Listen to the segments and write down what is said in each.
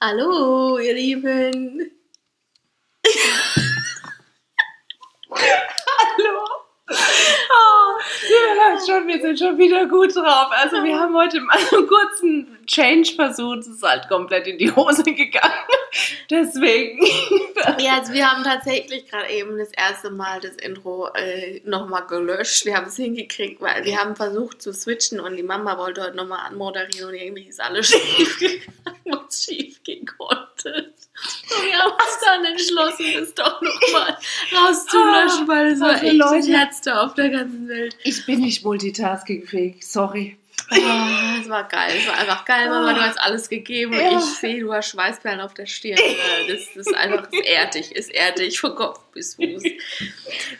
Hallo, ihr Lieben. Hallo. Oh, ihr hört schon, wir sind schon wieder gut drauf. Also wir haben heute mal einen kurzen Change versucht. Es ist halt komplett in die Hose gegangen. Deswegen. Ja, also wir haben tatsächlich gerade eben das erste Mal das Intro äh, nochmal gelöscht. Wir haben es hingekriegt, weil wir haben versucht zu switchen und die Mama wollte heute nochmal anmoderieren und irgendwie ist alles schief gegangen, was schief gehen konnte. Und wir haben uns dann entschlossen, das doch nochmal rauszulöschen, weil es war echt das Leute. Letzte auf der ganzen Welt. Ich bin nicht multitaskingfähig. Sorry. Ah, Es war geil, es war einfach geil, Mama, du hast alles gegeben und Ja. ich sehe, du hast Schweißperlen auf der Stirn. Äh, Das, das ist einfach, es ehrt dich, es ehrt dich von Kopf bis Fuß.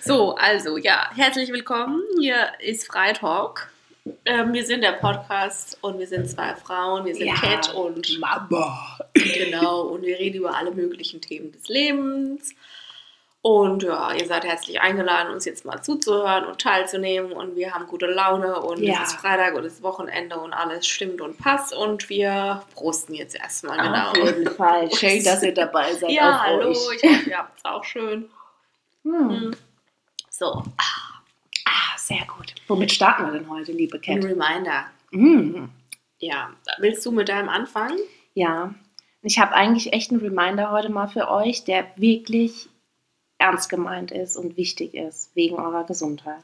So, also, ja, herzlich willkommen, hier ist Freitalk. Ähm, wir sind der Podcast und wir sind zwei Frauen, wir sind Cat und Mama. genau, und wir reden über alle möglichen Themen des Lebens. Und ja, ihr seid herzlich eingeladen, uns jetzt mal zuzuhören und teilzunehmen. Und wir haben gute Laune und Ja. es ist Freitag und es ist Wochenende und alles stimmt und passt. Und wir prosten jetzt erstmal, genau. Auf jeden Fall. Schön, dass ihr dabei seid. Ja, hallo, Euch. ich hoffe, ihr habt es auch schön. Hm. So, Ah, sehr gut. Womit starten wir denn heute, liebe ein Cat? Reminder. Hm. Ja, willst du mit deinem anfangen? Ja, ich habe eigentlich echt einen Reminder heute mal für euch, der wirklich ernst gemeint ist und wichtig ist, wegen eurer Gesundheit.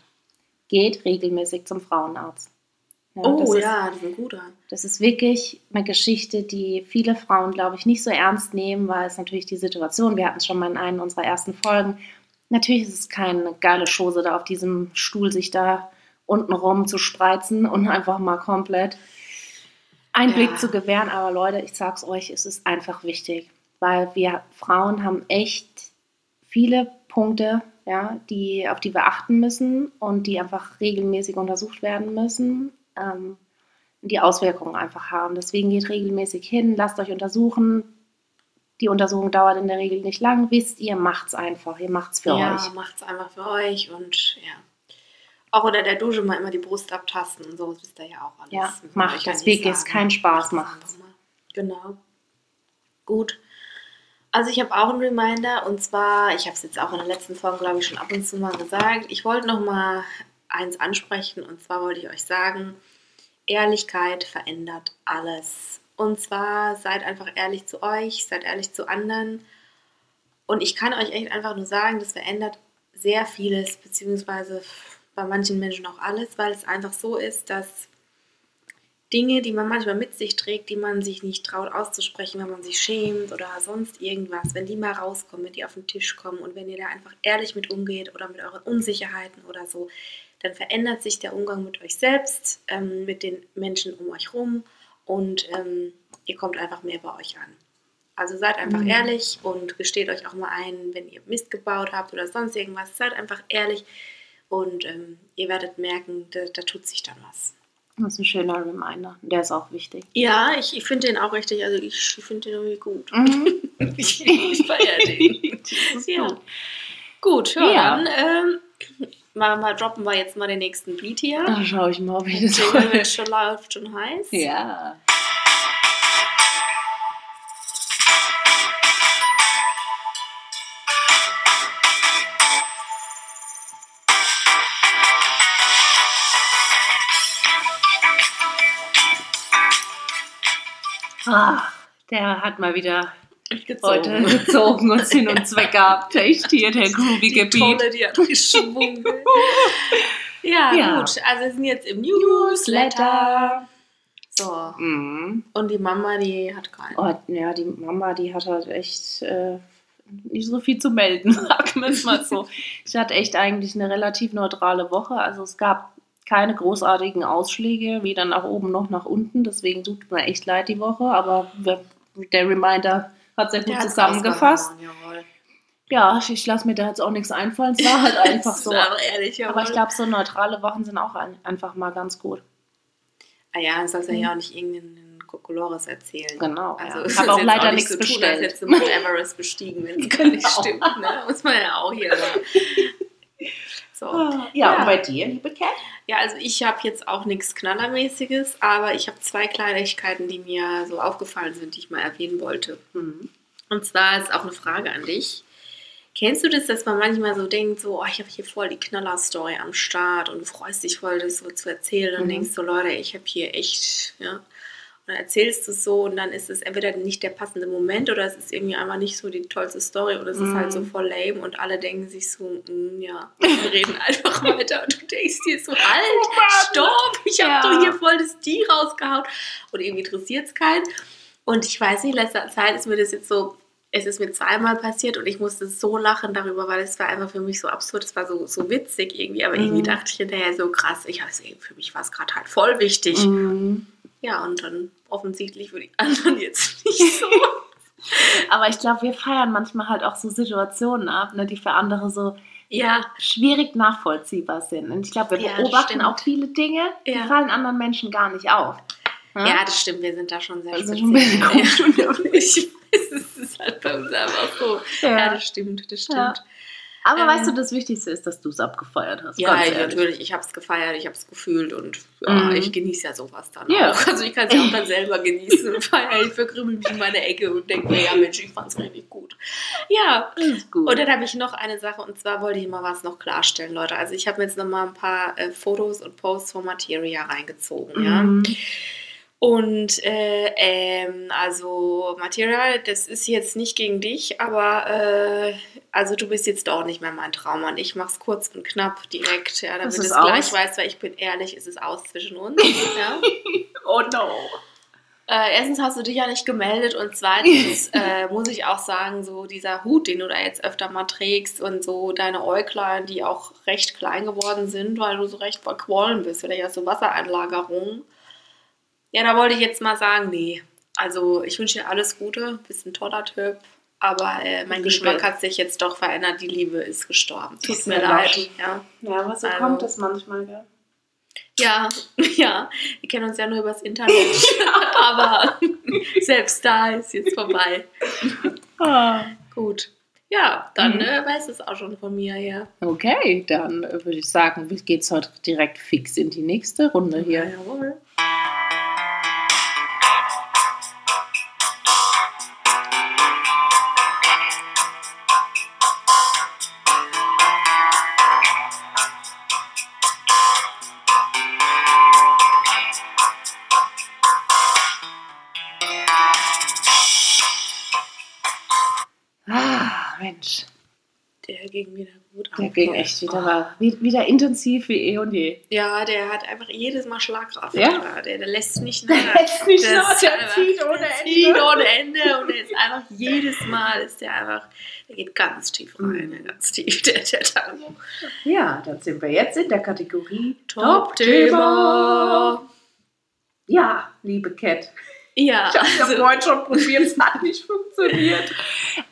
Geht regelmäßig zum Frauenarzt. Ja, das oh ist, ja, das ist ein guter. Das ist wirklich eine Geschichte, die viele Frauen, glaube ich, nicht so ernst nehmen, weil es natürlich die Situation, wir hatten es schon mal in einer unserer ersten Folgen, natürlich ist es keine geile Chose, da auf diesem Stuhl sich da unten rum zu spreizen und einfach mal komplett Einblick Ja. zu gewähren. Aber Leute, ich sag's euch, es ist einfach wichtig, weil wir Frauen haben echt viele Punkte, ja, die, auf die wir achten müssen und die einfach regelmäßig untersucht werden müssen. Ähm, die Auswirkungen einfach haben. Deswegen geht regelmäßig hin, lasst euch untersuchen. Die Untersuchung dauert in der Regel nicht lang. Wisst ihr, macht's einfach. Ihr macht's für ja, euch. macht's einfach für euch und ja. Auch unter der Dusche mal immer die Brust abtasten und so, das wisst ihr ja auch alles. Ja, man macht ja das wirklich, ist keinen Spaß, mal. Genau. Gut. Also ich habe auch einen Reminder und zwar, ich habe es jetzt auch in der letzten Folge, glaube ich, schon ab und zu mal gesagt. Ich wollte noch mal eins ansprechen und zwar wollte ich euch sagen, Ehrlichkeit verändert alles. Und zwar seid einfach ehrlich zu euch, seid ehrlich zu anderen. Und ich kann euch echt einfach nur sagen, das verändert sehr vieles, beziehungsweise bei manchen Menschen auch alles, weil es einfach so ist, dass Dinge, die man manchmal mit sich trägt, die man sich nicht traut auszusprechen, wenn man sich schämt oder sonst irgendwas, wenn die mal rauskommen, wenn die auf den Tisch kommen und wenn ihr da einfach ehrlich mit umgeht oder mit euren Unsicherheiten oder so, dann verändert sich der Umgang mit euch selbst, ähm, mit den Menschen um euch rum und ähm, ihr kommt einfach mehr bei euch an. Also seid einfach Mhm. ehrlich und gesteht euch auch mal ein, wenn ihr Mist gebaut habt oder sonst irgendwas. Seid einfach ehrlich und ähm, ihr werdet merken, da, da tut sich dann was. Das ist ein schöner Reminder. Der ist auch wichtig. Ja, ich, ich finde den auch richtig, also ich finde den irgendwie gut. Mhm. Ich, feiere den. Ja. gut. Gut, ja, Ja. dann ähm, mal, mal droppen wir jetzt mal den nächsten Beat hier. Da schaue ich mal, ob ich das Der wird schon läuft schon heiß. Ja. Ah, der hat mal wieder heute Gezogen. gezogen und Sinn und Zweck gehabt. Echt hier der groovige Die Beat. Tolle, die hat geschwungen. ja, Ja. gut. Also wir sind jetzt im Newsletter. So. Mhm. Und die Mama, die hat keinen. Oh, ja, die Mama, die hat halt echt äh, nicht so viel zu melden, sagen wir es mal so. Sie hat echt eigentlich eine relativ neutrale Woche. Also es gab keine großartigen Ausschläge, weder nach oben noch nach unten. Deswegen tut mir echt leid die Woche. Aber der Reminder hat sehr gut zusammengefasst. Ja, ich lasse mir da jetzt auch nichts einfallen. Es war halt einfach so. aber ehrlich. Aber ich glaube, so neutrale Wochen sind auch ein, einfach mal ganz gut. Ah ja, dann sollst du ja auch nicht irgendeinen Kokolores erzählen. Genau. Also ja. Ich habe auch jetzt leider nicht nichts so tun, als bestellt. du Mount Everest bestiegen, wenn es gar nicht Genau. stimmt. Ne? Muss man ja auch hier. So. Ah, Ja, Ja. und bei dir, liebe Cat? Ja, also ich habe jetzt auch nichts Knallermäßiges, aber ich habe zwei Kleinigkeiten, die mir so aufgefallen sind, die ich mal erwähnen wollte. Mhm. Und zwar ist auch eine Frage an dich. Kennst du das, dass man manchmal so denkt, so, oh, ich habe hier voll die Knaller-Story am Start und du freust dich voll, das so zu erzählen und Mhm. denkst so, Leute, ich habe hier echt, ja. Und dann erzählst du es so und dann ist es entweder nicht der passende Moment oder es ist irgendwie einfach nicht so die tollste Story oder es ist Mhm. halt so voll lame und alle denken sich so, mm, ja, wir reden einfach weiter und du denkst dir so, halt, stopp, ich habe Ja. doch hier voll das Die rausgehauen und irgendwie interessiert es keinen. Und ich weiß nicht, in letzter Zeit ist mir das jetzt so, es ist mir zweimal passiert und ich musste so lachen darüber, weil es war einfach für mich so absurd, es war so, so witzig irgendwie, aber irgendwie Mhm. dachte ich hinterher so krass, ich weiß, für mich war es gerade halt voll wichtig. Mhm. Ja, und dann offensichtlich für die anderen jetzt nicht so. Aber ich glaube, wir feiern manchmal halt auch so Situationen ab, ne, die für andere so ja, schwierig nachvollziehbar sind. Und ich glaube, wir Ja, beobachten stimmt. auch viele Dinge, die Ja. fallen anderen Menschen gar nicht auf. Ne? ja, das stimmt, wir sind da schon sehr Das ist speziell. schon ein bisschen komisch unterwegs. Ich weiß, es ist halt bei uns einfach so. Ja, das stimmt, das stimmt. Aber Ähm, weißt du, das Wichtigste ist, dass du es abgefeiert hast. Ja, ich, natürlich. Ich habe es gefeiert, ich habe es gefühlt und ja, Mhm. ich genieße ja sowas dann Ja. auch. Also ich kann es ja auch dann selber genießen feiere. Ich verkrümel mich in meine Ecke und denke mir, ja Mensch, ich fand es richtig gut. Ja, Das ist gut. und dann habe ich noch eine Sache und zwar wollte ich mal was noch klarstellen, Leute. Also ich habe mir jetzt noch mal ein paar äh, Fotos und Posts von Materia reingezogen, ja. Mhm. Und äh, ähm, also Materia, das ist jetzt nicht gegen dich, aber äh, also du bist jetzt auch nicht mehr mein Traummann. Ich mach's kurz und knapp direkt, ja, damit Es du es gleich weißt, weil ich bin ehrlich, es ist aus zwischen uns. ja. Oh no. Äh, erstens hast du dich ja nicht gemeldet und zweitens äh, muss ich auch sagen, so dieser Hut, den du da jetzt öfter mal trägst und so deine Äuglein, die auch recht klein geworden sind, weil du so recht verquollen bist, vielleicht hast du Wassereinlagerungen. Ja, da wollte ich jetzt mal sagen, nee. Also ich wünsche dir alles Gute, bist ein toller Typ, aber äh, mein Liebe. Geschmack hat sich jetzt doch verändert, die Liebe ist gestorben. Tut Ist mir leid. leid. Ja. Ja, aber so Also- kommt es manchmal, gell? Ja, ja, wir kennen uns ja nur übers Internet. Aber selbst da ist jetzt vorbei. Ah. Gut. Ja, dann Mhm. äh, weiß es auch schon von mir, ja. Okay, dann äh, würde ich sagen, geht's heute direkt fix in die nächste Runde hier. Jawohl. Der ging wieder gut der auf. ging echt wieder, war wie- wieder intensiv wie eh und je. Ja, der hat einfach jedes Mal Schlagkraft. Ja? Der, der lässt nicht Der nach. lässt nicht nach, der zieht ohne der Ende. Zieht ohne Ende und der ist einfach jedes Mal ist der einfach, der geht ganz tief rein, Mhm. ganz tief, der, der Tango. Ja, dann sind wir jetzt in der Kategorie Top-Thema. Ja, liebe Cat. Ja, Ich habe es ja also, vorhin schon probiert, es hat nicht funktioniert.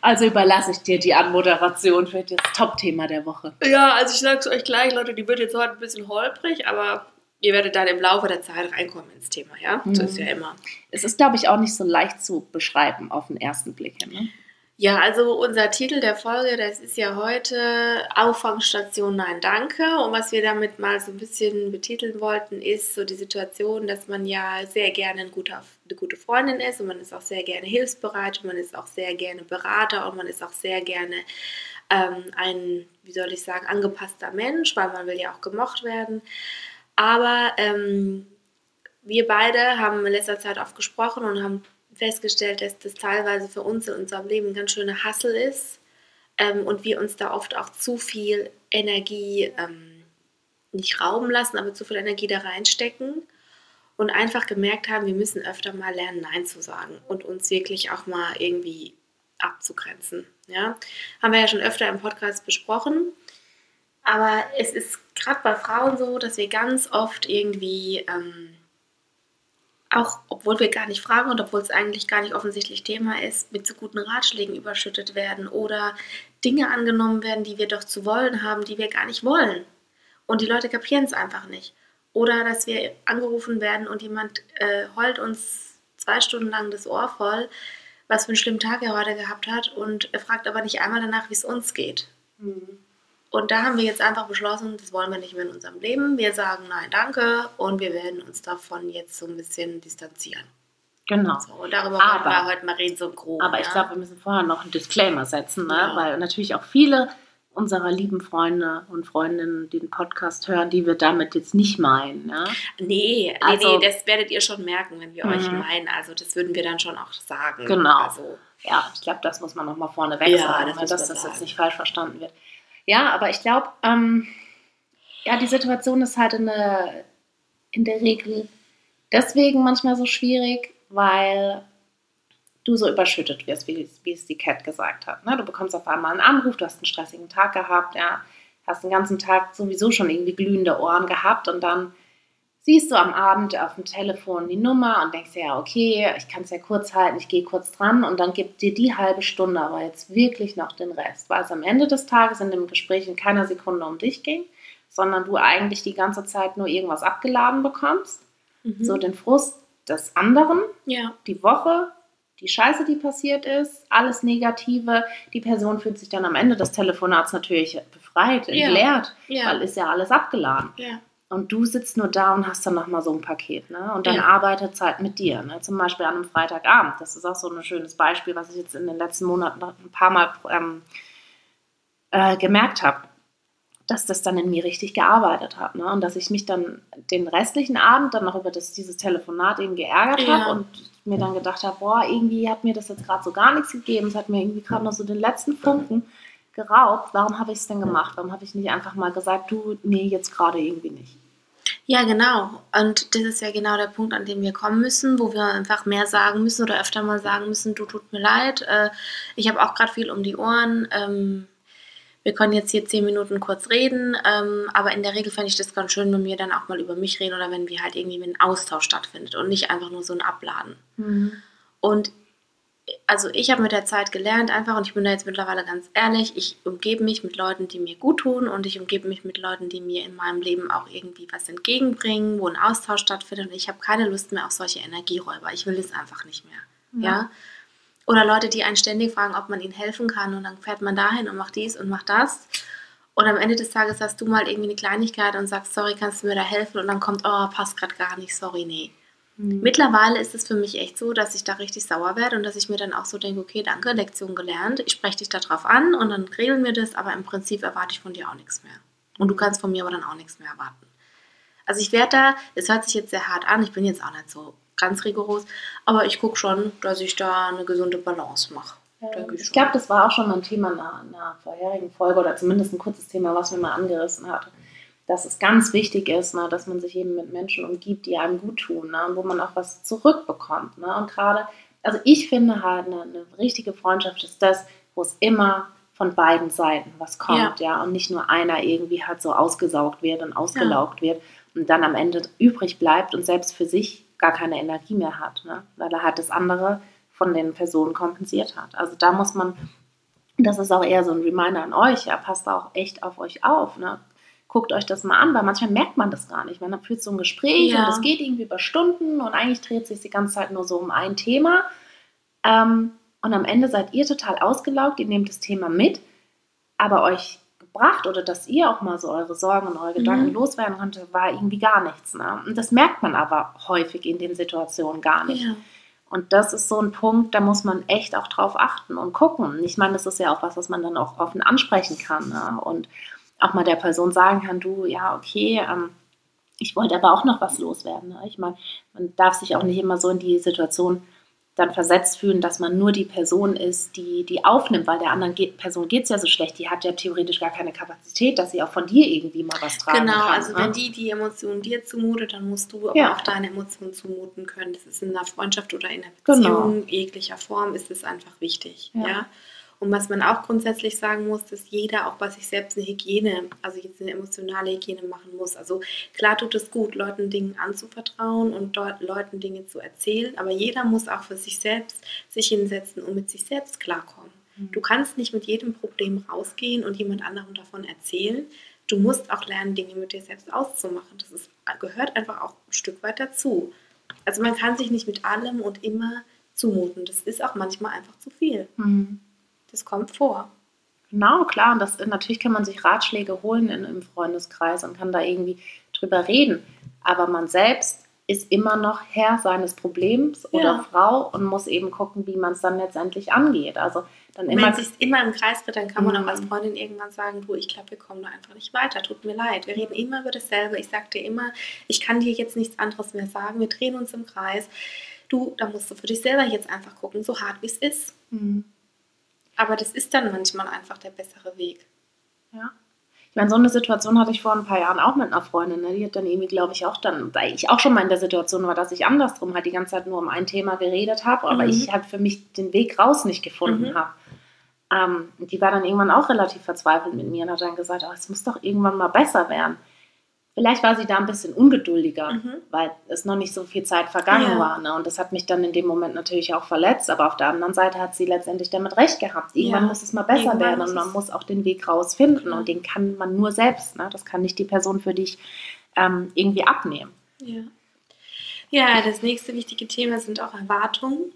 Also überlasse ich dir die Anmoderation für das Top-Thema der Woche. ja, also ich sag's euch gleich, Leute, die wird jetzt heute ein bisschen holprig, aber ihr werdet dann im Laufe der Zeit reinkommen ins Thema, ja? Mhm. So ist ja immer. Es ist, glaube ich, auch nicht so leicht zu beschreiben auf den ersten Blick. Ne? Ja, also unser Titel der Folge, das ist ja heute Auffangstation Nein Danke. Und was wir damit mal so ein bisschen betiteln wollten, ist so die Situation, dass man ja sehr gerne ein guter, eine gute Freundin ist und man ist auch sehr gerne hilfsbereit und man ist auch sehr gerne Berater und man ist auch sehr gerne ähm, ein, wie soll ich sagen, angepasster Mensch, weil man will ja auch gemocht werden. Aber ähm, wir beide haben in letzter Zeit oft gesprochen und haben festgestellt, dass das teilweise für uns in unserem Leben ein ganz schöner Hassel ist ähm, und wir uns da oft auch zu viel Energie ähm, nicht rauben lassen, aber zu viel Energie da reinstecken und einfach gemerkt haben, wir müssen öfter mal lernen, Nein zu sagen und uns wirklich auch mal irgendwie abzugrenzen. Ja? Haben wir ja schon öfter im Podcast besprochen. Aber es ist gerade bei Frauen so, dass wir ganz oft irgendwie ähm, auch obwohl wir gar nicht fragen und obwohl es eigentlich gar nicht offensichtlich Thema ist, mit so guten Ratschlägen überschüttet werden oder Dinge angenommen werden, die wir doch zu wollen haben, die wir gar nicht wollen. Und die Leute kapieren es einfach nicht. Oder dass wir angerufen werden und jemand äh, heult uns zwei Stunden lang das Ohr voll, was für einen schlimmen Tag er heute gehabt hat und er fragt aber nicht einmal danach, wie es uns geht. Und da haben wir jetzt einfach beschlossen, das wollen wir nicht mehr in unserem Leben. Wir sagen nein, danke und wir werden uns davon jetzt so ein bisschen distanzieren. Genau. So, und darüber Aber- wollen wir heute mal reden, so grob. Aber ich ja? glaube, wir müssen vorher noch einen Disclaimer setzen, ne? Ja. weil natürlich auch viele unserer lieben Freunde und Freundinnen den Podcast hören, die wir damit jetzt nicht meinen. Ne? Nee, nee, Also- nee, das werdet ihr schon merken, wenn wir euch Mhm. meinen. Also das würden wir dann schon auch sagen. Genau. Also, Ja, ich glaube, das muss man nochmal vorneweg Ja, sagen, das ne, dass das sagen. jetzt nicht falsch verstanden wird. Ja, aber ich glaube, ähm, ja, die Situation ist halt in der, in der Regel deswegen manchmal so schwierig, weil du so überschüttet wirst, wie, es- wie es die Cat gesagt hat. Ne? Du bekommst auf einmal einen Anruf, du hast einen stressigen Tag gehabt, ja, hast den ganzen Tag sowieso schon irgendwie glühende Ohren gehabt und dann siehst du am Abend auf dem Telefon die Nummer und denkst dir, ja, okay, ich kann es ja kurz halten, ich gehe kurz dran und dann gibt dir die halbe Stunde aber jetzt wirklich noch den Rest, weil es am Ende des Tages in dem Gespräch in keiner Sekunde um dich ging, sondern du eigentlich die ganze Zeit nur irgendwas abgeladen bekommst, mhm. so den Frust des anderen, ja, die Woche, die Scheiße, die passiert ist, alles Negative. Die Person fühlt sich dann am Ende des Telefonats natürlich befreit, Ja. entleert, ja, weil ist ja alles abgeladen. Und du sitzt nur da und hast dann nochmal so ein Paket. Ne? Und dann Ja. arbeitet es halt mit dir. Ne? Zum Beispiel an einem Freitagabend. Das ist auch so ein schönes Beispiel, was ich jetzt in den letzten Monaten ein paar Mal ähm, äh, gemerkt habe. Dass das dann in mir richtig gearbeitet hat. Ne? Und dass ich mich dann den restlichen Abend dann noch über das, dieses Telefonat eben geärgert Ja. habe und mir dann gedacht habe, boah, irgendwie hat mir das jetzt gerade so gar nichts gegeben. Es hat mir irgendwie gerade noch so den letzten Funken geraubt. Warum habe ich es denn gemacht? Warum habe ich nicht einfach mal gesagt, du, nee, jetzt gerade irgendwie nicht? Ja, genau. Und das ist ja genau der Punkt, an dem wir kommen müssen, wo wir einfach mehr sagen müssen oder öfter mal sagen müssen, du tut mir leid, äh, ich habe auch gerade viel um die Ohren. Ähm, wir können jetzt hier zehn Minuten kurz reden, ähm, aber in der Regel fände ich das ganz schön, wenn wir dann auch mal über mich reden oder wenn wir halt irgendwie wenn ein Austausch stattfindet und nicht einfach nur so ein Abladen. Und also ich habe mit der Zeit gelernt einfach und ich bin da jetzt mittlerweile ganz ehrlich, ich umgebe mich mit Leuten, die mir gut tun und ich umgebe mich mit Leuten, die mir in meinem Leben auch irgendwie was entgegenbringen, wo ein Austausch stattfindet und ich habe keine Lust mehr auf solche Energieräuber. Ich will es einfach nicht mehr. Ja. Oder Leute, die einen ständig fragen, ob man ihnen helfen kann und dann fährt man dahin und macht dies und macht das. Und am Ende des Tages hast du mal irgendwie eine Kleinigkeit und sagst, sorry, kannst du mir da helfen? Und dann kommt, oh, passt gerade gar nicht, sorry, nee. Mittlerweile ist es für mich echt so, dass ich da richtig sauer werde und dass ich mir dann auch so denke, okay, danke, Lektion gelernt, ich spreche dich darauf an und dann regeln wir das, aber im Prinzip erwarte ich von dir auch nichts mehr. Und du kannst von mir aber dann auch nichts mehr erwarten. Also ich werde da, es hört sich jetzt sehr hart an, ich bin jetzt auch nicht so ganz rigoros, aber ich gucke schon, dass ich da eine gesunde Balance mache. Denke Ich glaube, das war auch schon mal ein Thema in einer, in einer vorherigen Folge oder zumindest ein kurzes Thema, was wir mal angerissen hatten. Dass es ganz wichtig ist, ne, dass man sich eben mit Menschen umgibt, die einem gut tun ne, und wo man auch was zurückbekommt. Ne. Und gerade, also ich finde halt, eine, eine richtige Freundschaft ist das, wo es immer von beiden Seiten was kommt, ja. und nicht nur einer irgendwie halt so ausgesaugt wird und ausgelaugt wird und dann am Ende übrig bleibt und selbst für sich gar keine Energie mehr hat, ne, weil er halt das andere von den Personen kompensiert hat. Also da muss man, das ist auch eher so ein Reminder an euch, ja, passt auch echt auf euch auf, ne? Guckt euch das mal an, weil manchmal merkt man das gar nicht. Man führt so ein Gespräch Ja. und es geht irgendwie über Stunden und eigentlich dreht sich die ganze Zeit nur so um ein Thema. Ähm, und am Ende seid ihr total ausgelaugt, ihr nehmt das Thema mit, aber euch gebracht oder dass ihr auch mal so eure Sorgen und eure Gedanken Mhm. loswerden konntet, war irgendwie gar nichts. Ne? Und das merkt man aber häufig in den Situationen gar nicht. Ja. Und das ist so ein Punkt, da muss man echt auch drauf achten und gucken. Ich meine, das ist ja auch was, was man dann auch offen ansprechen kann. Ne? Und auch mal der Person sagen kann, du, ja, okay, ähm, ich wollte aber auch noch was loswerden. Ne? Ich meine, man darf sich auch nicht immer so in die Situation dann versetzt fühlen, dass man nur die Person ist, die die aufnimmt, weil der anderen Ge Person geht es ja so schlecht. Die hat ja theoretisch gar keine Kapazität, dass sie auch von dir irgendwie mal was tragen Genau, kann. also ne? wenn die die Emotionen dir zumutet, dann musst du aber Ja. auch deine Emotionen zumuten können. Das ist in einer Freundschaft oder in einer Genau. Beziehung jeglicher Form ist es einfach wichtig. Ja. Ja. Und was man auch grundsätzlich sagen muss, dass jeder auch bei sich selbst eine Hygiene, also jetzt eine emotionale Hygiene machen muss. Also klar tut es gut, Leuten Dinge anzuvertrauen und dort Leuten Dinge zu erzählen, aber jeder muss auch für sich selbst sich hinsetzen und mit sich selbst klarkommen. Du kannst nicht mit jedem Problem rausgehen und jemand anderem davon erzählen. Du musst auch lernen, Dinge mit dir selbst auszumachen. Das ist, gehört einfach auch ein Stück weit dazu. Also man kann sich nicht mit allem und immer zumuten. Das ist auch manchmal einfach zu viel. Mhm. Das kommt vor. Genau, klar. Und das, natürlich kann man sich Ratschläge holen in, im Freundeskreis und kann da irgendwie drüber reden. Aber man selbst ist immer noch Herr seines Problems oder Ja. Frau und muss eben gucken, wie man es dann letztendlich angeht. Also dann Wenn immer man sich immer im Kreis wird, dann kann man Mhm. auch als Freundin irgendwann sagen, du, ich glaube, wir kommen da einfach nicht weiter, tut mir leid. Wir reden immer über dasselbe. Ich sag dir immer, ich kann dir jetzt nichts anderes mehr sagen. Wir drehen uns im Kreis. Du, da musst du für dich selber jetzt einfach gucken, so hart wie es ist. Mhm. Aber das ist dann manchmal einfach der bessere Weg. Ja. Ich meine, so eine Situation hatte ich vor ein paar Jahren auch mit einer Freundin. Ne? Die hat dann irgendwie, glaube ich, auch dann, weil ich auch schon mal in der Situation war, dass ich andersrum halt die ganze Zeit nur um ein Thema geredet habe, aber Mhm. ich halt für mich den Weg raus nicht gefunden Mhm. habe. Ähm, die war dann irgendwann auch relativ verzweifelt mit mir und hat dann gesagt, oh, es muss doch irgendwann mal besser werden. Vielleicht war sie da ein bisschen ungeduldiger, Mhm. weil es noch nicht so viel Zeit vergangen Ja. war. Ne? Und das hat mich dann in dem Moment natürlich auch verletzt. Aber auf der anderen Seite hat sie letztendlich damit recht gehabt. Irgendwann Ja. muss es mal besser Irgendwann werden und man muss auch den Weg rausfinden. Genau. Und den kann man nur selbst. Ne? Das kann nicht die Person für dich ähm, irgendwie abnehmen. Ja. Ja, das nächste wichtige Thema sind auch Erwartungen.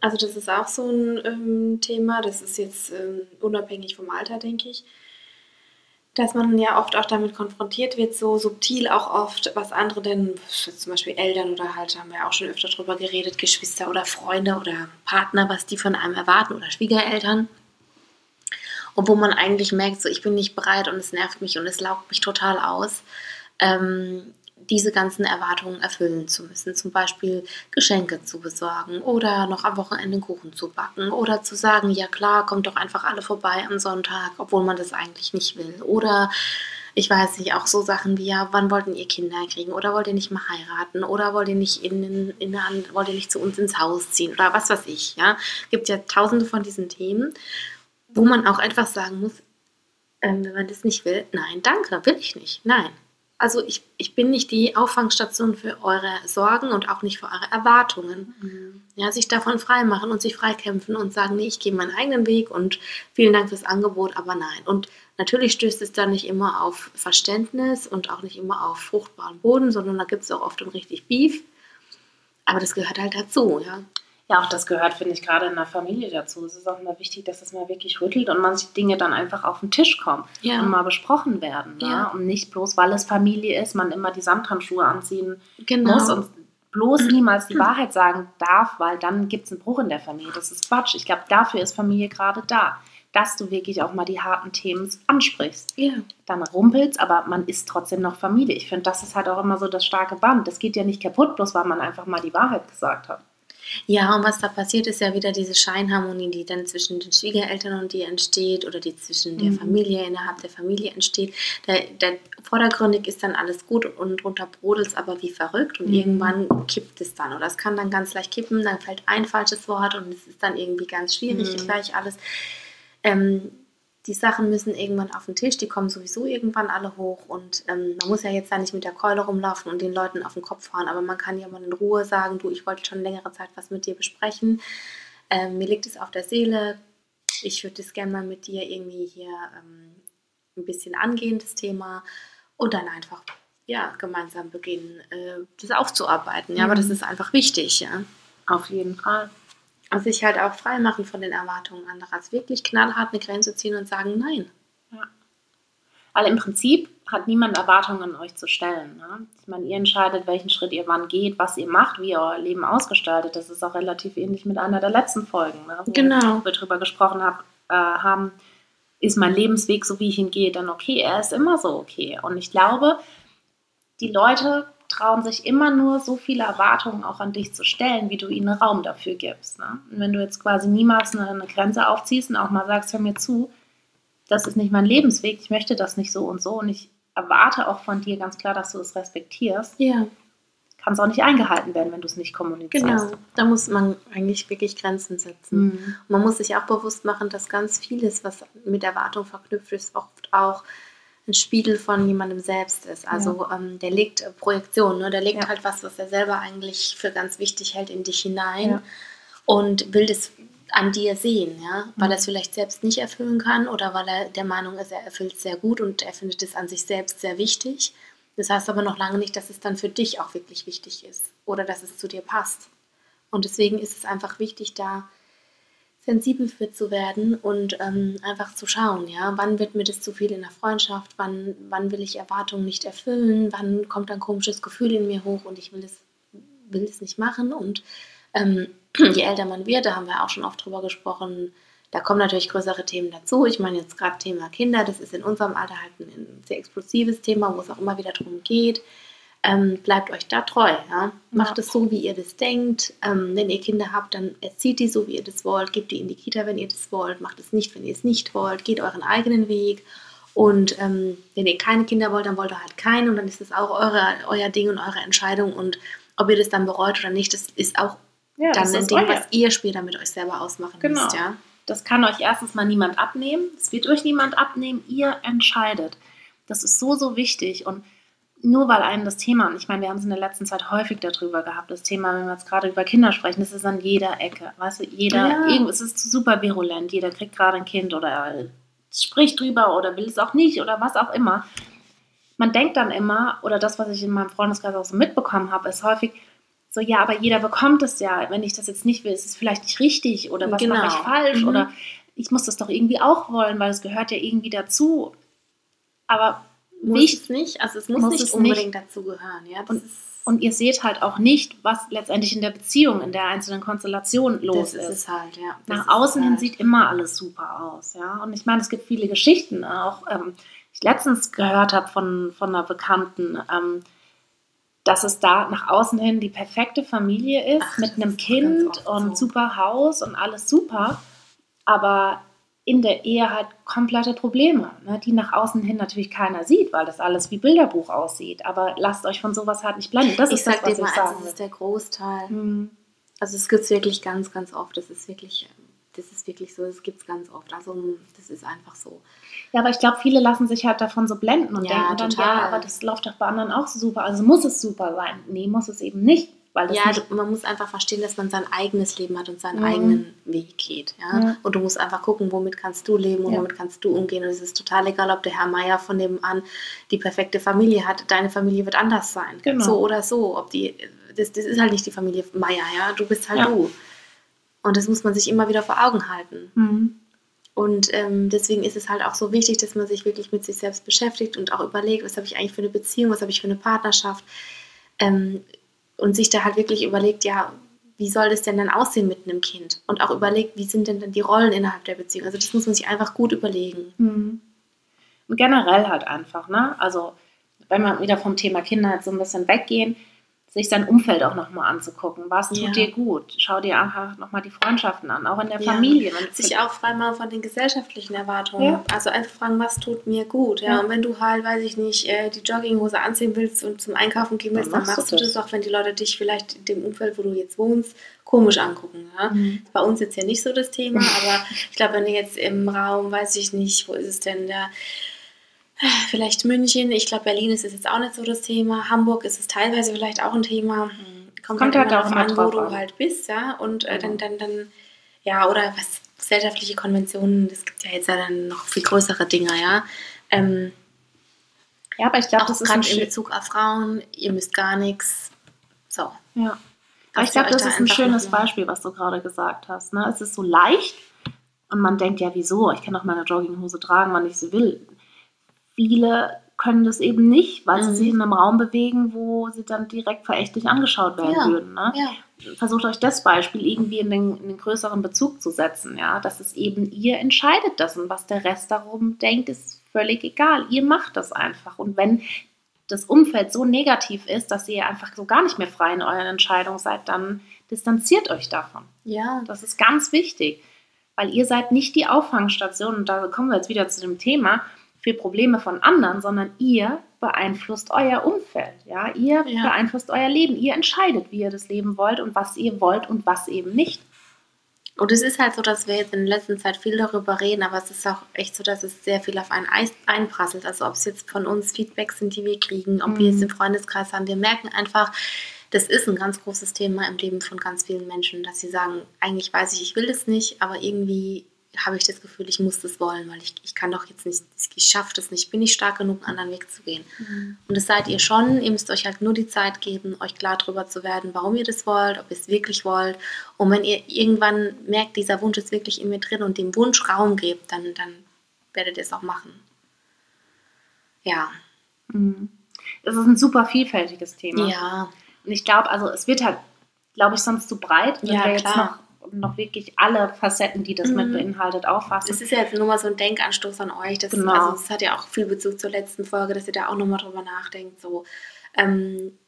Also das ist auch so ein ähm, Thema, das ist jetzt ähm, unabhängig vom Alter, denke ich, dass man ja oft auch damit konfrontiert wird, so subtil auch oft, was andere denn, zum Beispiel Eltern oder halt, haben wir auch schon öfter drüber geredet, Geschwister oder Freunde oder Partner, was die von einem erwarten oder Schwiegereltern. Und wo man eigentlich merkt, so ich bin nicht bereit und es nervt mich und es laugt mich total aus. Ähm, diese ganzen Erwartungen erfüllen zu müssen. Zum Beispiel Geschenke zu besorgen oder noch am Wochenende Kuchen zu backen oder zu sagen, ja klar, kommt doch einfach alle vorbei am Sonntag, obwohl man das eigentlich nicht will. Oder ich weiß nicht, auch so Sachen wie, ja, wann wollten ihr Kinder kriegen oder wollt ihr nicht mal heiraten oder wollt ihr nicht in, in an- wollt ihr nicht zu uns ins Haus ziehen oder was weiß ich, ja. Gibt ja tausende von diesen Themen, wo man auch einfach sagen muss, ähm, wenn man das nicht will, nein, danke, will ich nicht, nein. Also ich, ich bin nicht die Auffangstation für eure Sorgen und auch nicht für eure Erwartungen. Ja, sich davon freimachen und sich freikämpfen und sagen, nee, ich gehe meinen eigenen Weg und vielen Dank fürs Angebot, aber nein. Und natürlich stößt es dann nicht immer auf Verständnis und auch nicht immer auf fruchtbaren Boden, sondern da gibt es auch oft ein richtig Beef. Aber das gehört halt dazu, ja. Ja, auch das gehört, finde ich, gerade in der Familie dazu. Es ist auch immer wichtig, dass es mal wirklich rüttelt und man sich Dinge dann einfach auf den Tisch kommen Ja. und mal besprochen werden. Ne? Ja. Und nicht bloß, weil es Familie ist, man immer die Samthandschuhe anziehen Genau. muss und bloß niemals die Wahrheit sagen darf, weil dann gibt es einen Bruch in der Familie. Das ist Quatsch. Ich glaube, dafür ist Familie gerade da, dass du wirklich auch mal die harten Themen ansprichst. ja. Dann rumpelst, aber man ist trotzdem noch Familie. Ich finde, das ist halt auch immer so das starke Band. Das geht ja nicht kaputt, bloß weil man einfach mal die Wahrheit gesagt hat. Ja, und was da passiert, ist ja wieder diese Scheinharmonie, die dann zwischen den Schwiegereltern und dir entsteht oder die zwischen der Mhm. Familie, innerhalb der Familie entsteht. Der, der, vordergründig ist dann alles gut und drunter brodelt es aber wie verrückt und Mhm. irgendwann kippt es dann. Oder es kann dann ganz leicht kippen, dann fällt ein falsches Wort und es ist dann irgendwie ganz schwierig Mhm. gleich alles. Ähm, die Sachen müssen irgendwann auf den Tisch, die kommen sowieso irgendwann alle hoch und ähm, man muss ja jetzt da nicht mit der Keule rumlaufen und den Leuten auf den Kopf fahren, aber man kann ja mal in Ruhe sagen, du, ich wollte schon längere Zeit was mit dir besprechen, ähm, mir liegt es auf der Seele, ich würde das gerne mal mit dir irgendwie hier ähm, ein bisschen angehen, das Thema und dann einfach ja, gemeinsam beginnen, äh, das aufzuarbeiten. Ja, aber das Mhm. ist einfach wichtig, ja. Auf jeden Fall. Und sich halt auch frei machen von den Erwartungen anderer. Also wirklich knallhart eine Grenze ziehen und sagen, nein. Weil im Prinzip hat niemand Erwartungen an euch zu stellen. Ne? Ich meine, ihr entscheidet, welchen Schritt ihr wann geht, was ihr macht, wie ihr euer Leben ausgestaltet. Das ist auch relativ ähnlich mit einer der letzten Folgen, ne? wo Genau. wir darüber gesprochen hab, äh, haben, ist mein Lebensweg so, wie ich ihn gehe, dann okay. Er ist immer so okay. Und ich glaube, die Leute trauen sich immer nur so viele Erwartungen auch an dich zu stellen, wie du ihnen Raum dafür gibst. Ne? Und wenn du jetzt quasi niemals eine, eine Grenze aufziehst und auch mal sagst, hör mir zu, das ist nicht mein Lebensweg, ich möchte das nicht so und so und ich erwarte auch von dir ganz klar, dass du es respektierst, Ja, kann es auch nicht eingehalten werden, wenn du es nicht kommunizierst. genau. Da muss man eigentlich wirklich Grenzen setzen. Mhm. Man muss sich auch bewusst machen, dass ganz vieles, was mit Erwartung verknüpft ist, oft auch ein Spiegel von jemandem selbst ist. Also ähm, der legt äh, Projektion, ne? der legt Ja. halt was, was er selber eigentlich für ganz wichtig hält, in dich hinein Ja. und will das an dir sehen, ja, weil Mhm. er es vielleicht selbst nicht erfüllen kann oder weil er der Meinung ist, er erfüllt es sehr gut und er findet es an sich selbst sehr wichtig. Das heißt aber noch lange nicht, dass es dann für dich auch wirklich wichtig ist oder dass es zu dir passt. Und deswegen ist es einfach wichtig, da sensibel für zu werden und ähm, einfach zu schauen, ja, wann wird mir das zu viel in der Freundschaft, wann, wann will ich Erwartungen nicht erfüllen, wann kommt ein komisches Gefühl in mir hoch und ich will es will es nicht machen und ähm, je älter man wird, da haben wir auch schon oft drüber gesprochen, da kommen natürlich größere Themen dazu. Ich meine jetzt gerade Thema Kinder, das ist in unserem Alter halt ein sehr explosives Thema, wo es auch immer wieder darum geht. Ähm, bleibt euch da treu. Ja? Macht es so, wie ihr das denkt. Ähm, wenn ihr Kinder habt, dann erzieht die so, wie ihr das wollt. Gebt die in die Kita, wenn ihr das wollt. Macht es nicht, wenn ihr es nicht wollt. Geht euren eigenen Weg. Und ähm, wenn ihr keine Kinder wollt, dann wollt ihr halt keinen. Und dann ist das auch eure, euer Ding und eure Entscheidung. Und ob ihr das dann bereut oder nicht, das ist auch ja, dann ein Ding, euer. was ihr später mit euch selber ausmachen genau. müsst. Ja? Das kann euch erstens mal niemand abnehmen. Es wird euch niemand abnehmen. Ihr entscheidet. Das ist so, so wichtig. Und nur weil einem das Thema, und ich meine, wir haben es in der letzten Zeit häufig darüber gehabt, das Thema, wenn wir jetzt gerade über Kinder sprechen, das ist an jeder Ecke. Weißt du, jeder, ja. es ist super virulent. Jeder kriegt gerade ein Kind oder spricht drüber oder will es auch nicht oder was auch immer. Man denkt dann immer, oder das, was ich in meinem Freundeskreis auch so mitbekommen habe, ist häufig, so, ja, aber jeder bekommt es ja. Wenn ich das jetzt nicht will, ist es vielleicht nicht richtig oder was genau. mache ich falsch mhm. oder ich muss das doch irgendwie auch wollen, weil es gehört ja irgendwie dazu. Aber muss nicht, es nicht, also es muss, muss nicht es unbedingt nicht. dazu gehören. Ja, und, und, ihr seht halt auch nicht, was letztendlich in der Beziehung, in der einzelnen Konstellation los das ist. ist halt, ja. Nach außen hin halt. sieht immer alles super aus, ja. Und ich meine, es gibt viele Geschichten, auch ähm, ich letztens gehört habe von, von einer Bekannten, ähm, dass es da nach außen hin die perfekte Familie ist Ach, mit einem Kind und so. super Haus und alles super, aber in der Ehe halt komplette Probleme, ne, die nach außen hin natürlich keiner sieht, weil das alles wie Bilderbuch aussieht. Aber lasst euch von sowas halt nicht blenden. Das ich ist das, was dir mal, ich sagen Das ist der Großteil. Mhm. Also es gibt es wirklich ganz, ganz oft. Das ist wirklich, das ist wirklich so. Das gibt es ganz oft. Also das ist einfach so. Ja, aber ich glaube, viele lassen sich halt davon so blenden und ja, denken dann, total. ja, aber das läuft doch bei anderen auch so super. Also muss es super sein. Nee, muss es eben nicht. Weil ja, nicht man muss einfach verstehen, dass man sein eigenes Leben hat und seinen mhm. eigenen Weg geht. Ja? ja? Und du musst einfach gucken, womit kannst du leben und ja. womit kannst du umgehen. Und es ist total egal, ob der Herr Meier von dem an die perfekte Familie hat. Deine Familie wird anders sein. Genau. So oder so. Ob die, das, das ist halt nicht die Familie Meier, ja. Du bist halt ja. du. Und das muss man sich immer wieder vor Augen halten. Mhm. Und ähm, deswegen ist es halt auch so wichtig, dass man sich wirklich mit sich selbst beschäftigt und auch überlegt, was habe ich eigentlich für eine Beziehung, was habe ich für eine Partnerschaft. Ähm, und sich da halt wirklich überlegt, ja, wie soll das denn dann aussehen mit einem Kind? Und auch überlegt, wie sind denn dann die Rollen innerhalb der Beziehung? Also das muss man sich einfach gut überlegen. Mhm. Und generell halt einfach, ne? Also wenn wir wieder vom Thema Kinder halt so ein bisschen weggehen, sich sein Umfeld auch nochmal anzugucken. Was tut ja. dir gut? Schau dir einfach nochmal die Freundschaften an, auch in der ja. Familie. sich auch frei machen von den gesellschaftlichen Erwartungen. Ja. Also einfach fragen, was tut mir gut? Ja, und wenn du halt, weiß ich nicht, äh, die Jogginghose anziehen willst und zum Einkaufen gehen willst, dann, dann machst du das. das auch, wenn die Leute dich vielleicht in dem Umfeld, wo du jetzt wohnst, komisch angucken. Ja? Mhm. Bei uns jetzt ja nicht so das Thema, aber ich glaube, wenn du jetzt im Raum, weiß ich nicht, wo ist es denn da? Vielleicht München, ich glaube Berlin ist es jetzt auch nicht so das Thema. Hamburg ist es teilweise vielleicht auch ein Thema. Hm, kommt, Kommt halt, halt auch an, wo du halt bist, ja. Und äh, dann, dann, dann, ja, oder was gesellschaftliche Konventionen, es gibt ja jetzt ja dann noch viel größere Dinge, ja. Ähm, ja, aber ich glaube, das ist gerade in Bezug auf Frauen, ihr müsst gar nichts. So. Ja. Aber ich glaube, das da ist ein schönes Beispiel, was du gerade gesagt hast. Ne? Es ist so leicht und man denkt ja, wieso? Ich kann doch meine Jogginghose tragen, wann ich sie will viele können das eben nicht, weil mhm. sie sich in einem Raum bewegen, wo sie dann direkt verächtlich angeschaut werden ja. würden. Ne? Ja. Versucht euch das Beispiel irgendwie in den, in den, größeren Bezug zu setzen, ja, dass es eben ihr entscheidet das und was der Rest darum denkt, ist völlig egal. Ihr macht das einfach und wenn das Umfeld so negativ ist, dass ihr einfach so gar nicht mehr frei in euren Entscheidungen seid, dann distanziert euch davon. Ja. Das ist ganz wichtig, weil ihr seid nicht die Auffangstation und da kommen wir jetzt wieder zu dem Thema für Probleme von anderen, sondern ihr beeinflusst euer Umfeld. Ja? Ihr ja. beeinflusst euer Leben. Ihr entscheidet, wie ihr das leben wollt und was ihr wollt und was eben nicht. Und es ist halt so, dass wir jetzt in der letzten Zeit viel darüber reden, aber es ist auch echt so, dass es sehr viel auf einen einprasselt. Also ob es jetzt von uns Feedbacks sind, die wir kriegen, ob mhm. wir es im Freundeskreis haben. Wir merken einfach, das ist ein ganz großes Thema im Leben von ganz vielen Menschen, dass sie sagen, eigentlich weiß ich, ich will das nicht, aber irgendwie habe ich das Gefühl, ich muss das wollen, weil ich, ich kann doch jetzt nicht, ich schaffe das nicht, bin nicht stark genug, einen anderen Weg zu gehen. Mhm. Und das seid ihr schon. Ihr müsst euch halt nur die Zeit geben, euch klar darüber zu werden, warum ihr das wollt, ob ihr es wirklich wollt. Und wenn ihr irgendwann merkt, dieser Wunsch ist wirklich in mir drin und dem Wunsch Raum gebt, dann, dann werdet ihr es auch machen. Ja. Mhm. Das ist ein super vielfältiges Thema. Ja. Und ich glaube, also es wird halt, glaube ich, sonst zu breit, wenn Ja, wir jetzt klar. noch, noch wirklich alle Facetten, die das mit Mhm. beinhaltet, auffassen. Es ist ja jetzt nur mal so ein Denkanstoß an euch. Das, Genau. also, es hat ja auch viel Bezug zur letzten Folge, dass ihr da auch nochmal drüber nachdenkt. So, ähm,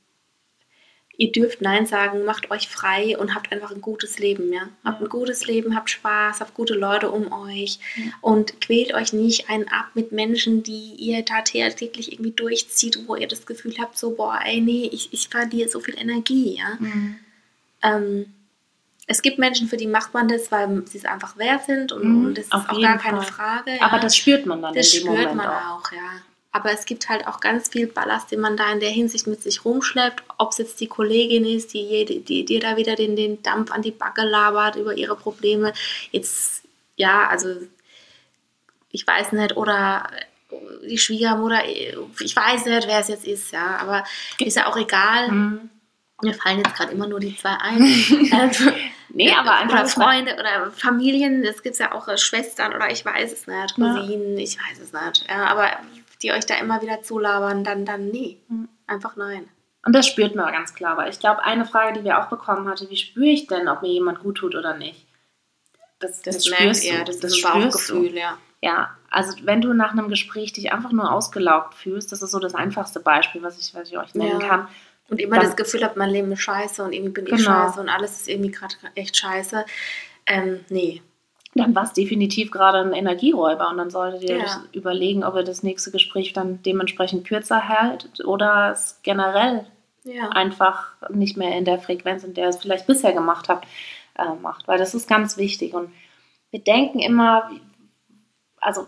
ihr dürft Nein sagen, macht euch frei und habt einfach ein gutes Leben, ja. Habt ein gutes Leben, habt Spaß, habt gute Leute um euch Ja. und quält euch nicht einen ab mit Menschen, die ihr da täglich irgendwie durchzieht, wo ihr das Gefühl habt, so, boah, ey, nee, ich, ich verliere so viel Energie, ja. Mhm. Ähm, es gibt Menschen, für die macht man das, weil sie es einfach wert sind und, Mhm, und das ist auch gar keine Fall. Frage. Aber ja. das spürt man dann Das in dem spürt Moment man auch. auch. ja. Aber es gibt halt auch ganz viel Ballast, den man da in der Hinsicht mit sich rumschleppt. Ob es jetzt die Kollegin ist, die dir da wieder den, den Dampf an die Backe labert über ihre Probleme. Jetzt, ja, also ich weiß nicht, oder die Schwiegermutter, ich weiß nicht, wer es jetzt ist, ja, aber ist ja auch egal. Mhm. Mir fallen jetzt gerade immer nur die zwei ein. also, Nee, aber einfach. Freunde oder Familien, das gibt es ja auch äh, Schwestern oder ich weiß es nicht, Ja. Cousinen, ich weiß es nicht. Ja, aber die euch da immer wieder zulabern, dann, dann nee. Mhm. Einfach nein. Und das spürt man ganz klar. Weil ich glaube, eine Frage, die wir auch bekommen hatten, wie spüre ich denn, ob mir jemand gut tut oder nicht? Das, Das, das spürst ihr, das, das ist ein du. Bauchgefühl, ja. Ja, also wenn du nach einem Gespräch dich einfach nur ausgelaugt fühlst, das ist so das einfachste Beispiel, was ich, was ich euch nennen Ja. kann. Und immer das Gefühl habt, mein Leben ist scheiße und irgendwie bin ich Genau. scheiße und alles ist irgendwie gerade echt scheiße. Ähm, nee. Dann war es definitiv gerade ein Energieräuber und dann solltet ihr Ja. euch überlegen, ob ihr das nächste Gespräch dann dementsprechend kürzer hält oder es generell Ja. einfach nicht mehr in der Frequenz, in der ihr es vielleicht bisher gemacht habt, äh, macht. Weil das ist ganz wichtig. Und wir denken immer, also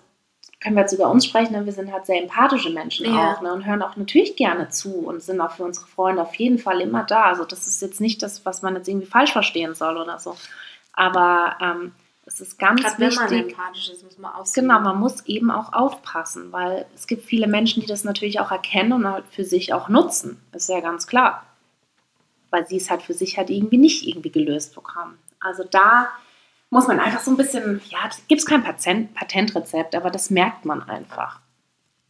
können wir jetzt über uns sprechen, ne? wir sind halt sehr empathische Menschen Ja. auch ne? und hören auch natürlich gerne zu und sind auch für unsere Freunde auf jeden Fall immer da. Also das ist jetzt nicht das, was man jetzt irgendwie falsch verstehen soll oder so. Aber ähm, es ist ganz Gerade wenn man wichtig. empathisch ist, muss man aussehen. Genau, man muss eben auch aufpassen, weil es gibt viele Menschen, die das natürlich auch erkennen und halt für sich auch nutzen. Ist ja ganz klar. Weil sie es halt für sich halt irgendwie nicht irgendwie gelöst bekommen. Also da muss man einfach so ein bisschen, ja, gibt es kein Patent, Patentrezept, aber das merkt man einfach.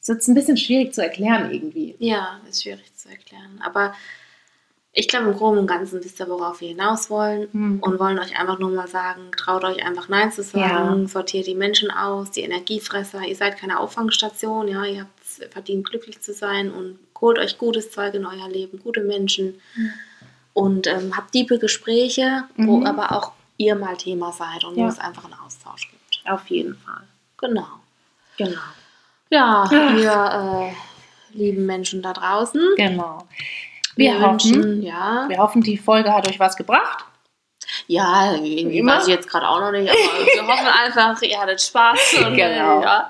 Es ist jetzt ein bisschen schwierig zu erklären irgendwie. Ja, ist schwierig zu erklären. Aber ich glaube, im Groben und Ganzen wisst ihr, worauf wir hinaus wollen. Hm. Und wollen euch einfach nur mal sagen, traut euch einfach Nein zu sagen, sortiert die Menschen aus, die Energiefresser. Ihr seid keine Auffangstation, ja, ihr habt verdient, glücklich zu sein und holt euch gutes Zeug in euer Leben, gute Menschen. Mhm. Und ähm, habt tiefe Gespräche, wo Mhm. aber auch ihr mal Thema seid und Ja. wo es einfach einen Austausch gibt. Auf jeden Fall. Genau. Genau. Ja, Ach. ihr äh, lieben Menschen da draußen. Genau. Wir, hoffen, wünschen, ja. wir hoffen, die Folge hat euch was gebracht. Ja, irgendwie weiß ich jetzt gerade auch noch nicht, aber wir hoffen einfach, ihr hattet Spaß. Und, Genau. Äh, ja.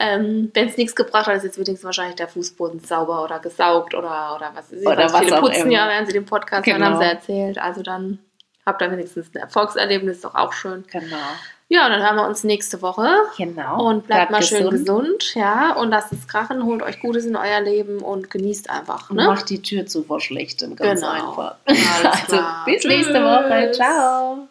ähm, Wenn es nichts gebracht hat, ist jetzt wenigstens wahrscheinlich der Fußboden sauber oder gesaugt oder, oder was ist Oder was viele putzen immer. ja, während sie den Podcast Genau. haben sie erzählt. Also dann habt ihr wenigstens ein Erfolgserlebnis, ist doch auch schön. Genau. Ja, und dann haben wir uns nächste Woche. Genau. Und bleibt mal schön gesund, ja, und lasst es krachen, holt euch Gutes in euer Leben und genießt einfach, Und ne? macht die Tür zu vor Schlechtem, ganz Genau. einfach. Alles Also klar. bis nächste Woche. Tschüss. Ciao.